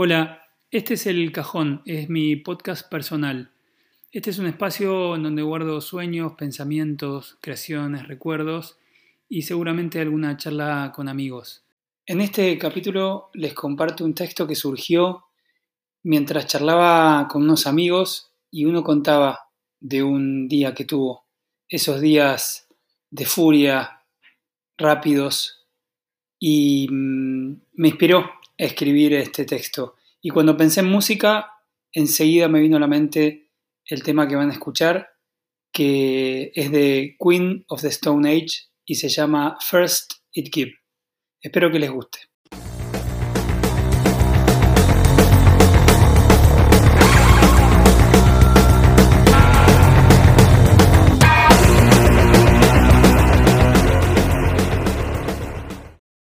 Hola, este es El Cajón, es mi podcast personal. Este es un espacio en donde guardo sueños, pensamientos, creaciones, recuerdos y seguramente alguna charla con amigos. En este capítulo les comparto un texto que surgió mientras charlaba con unos amigos y uno contaba de un día que tuvo, esos días de furia, rápidos, y mm, me inspiró escribir este texto. Y cuando pensé en música, enseguida me vino a la mente el tema que van a escuchar, que es de Queen of the Stone Age y se llama First It Give. Espero que les guste.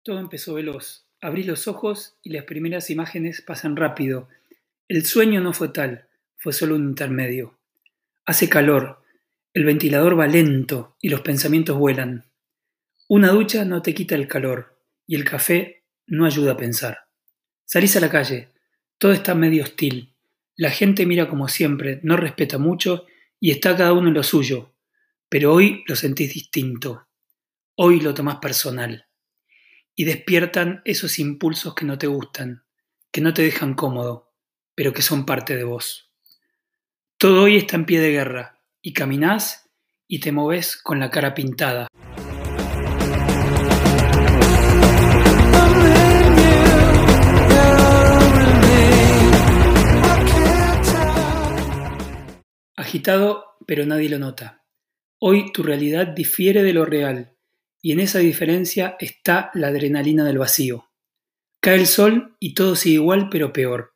Todo empezó veloz. Abrí los ojos y las primeras imágenes pasan rápido. El sueño no fue tal, fue solo un intermedio. Hace calor, el ventilador va lento y los pensamientos vuelan. Una ducha no te quita el calor y el café no ayuda a pensar. Salís a la calle, todo está medio hostil. La gente mira como siempre, no respeta mucho y está cada uno en lo suyo. Pero hoy lo sentís distinto. Hoy lo tomás personal y despiertan esos impulsos que no te gustan, que no te dejan cómodo, pero que son parte de vos. Todo hoy está en pie de guerra, y caminás y te moves con la cara pintada. Agitado, pero nadie lo nota. Hoy tu realidad difiere de lo real y en esa diferencia está la adrenalina del vacío. Cae el sol y todo sigue igual pero peor.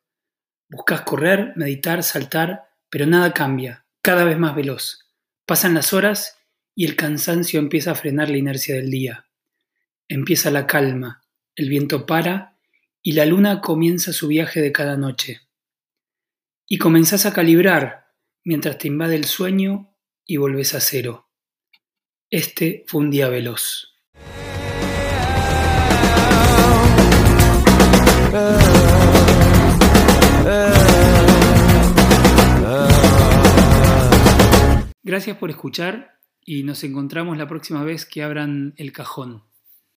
Buscas correr, meditar, saltar, pero nada cambia, cada vez más veloz. Pasan las horas y el cansancio empieza a frenar la inercia del día. Empieza la calma, el viento para y la luna comienza su viaje de cada noche. Y comenzás a calibrar mientras te invade el sueño y volves a cero. Este fue un día veloz. Gracias por escuchar y nos encontramos la próxima vez que abran el cajón.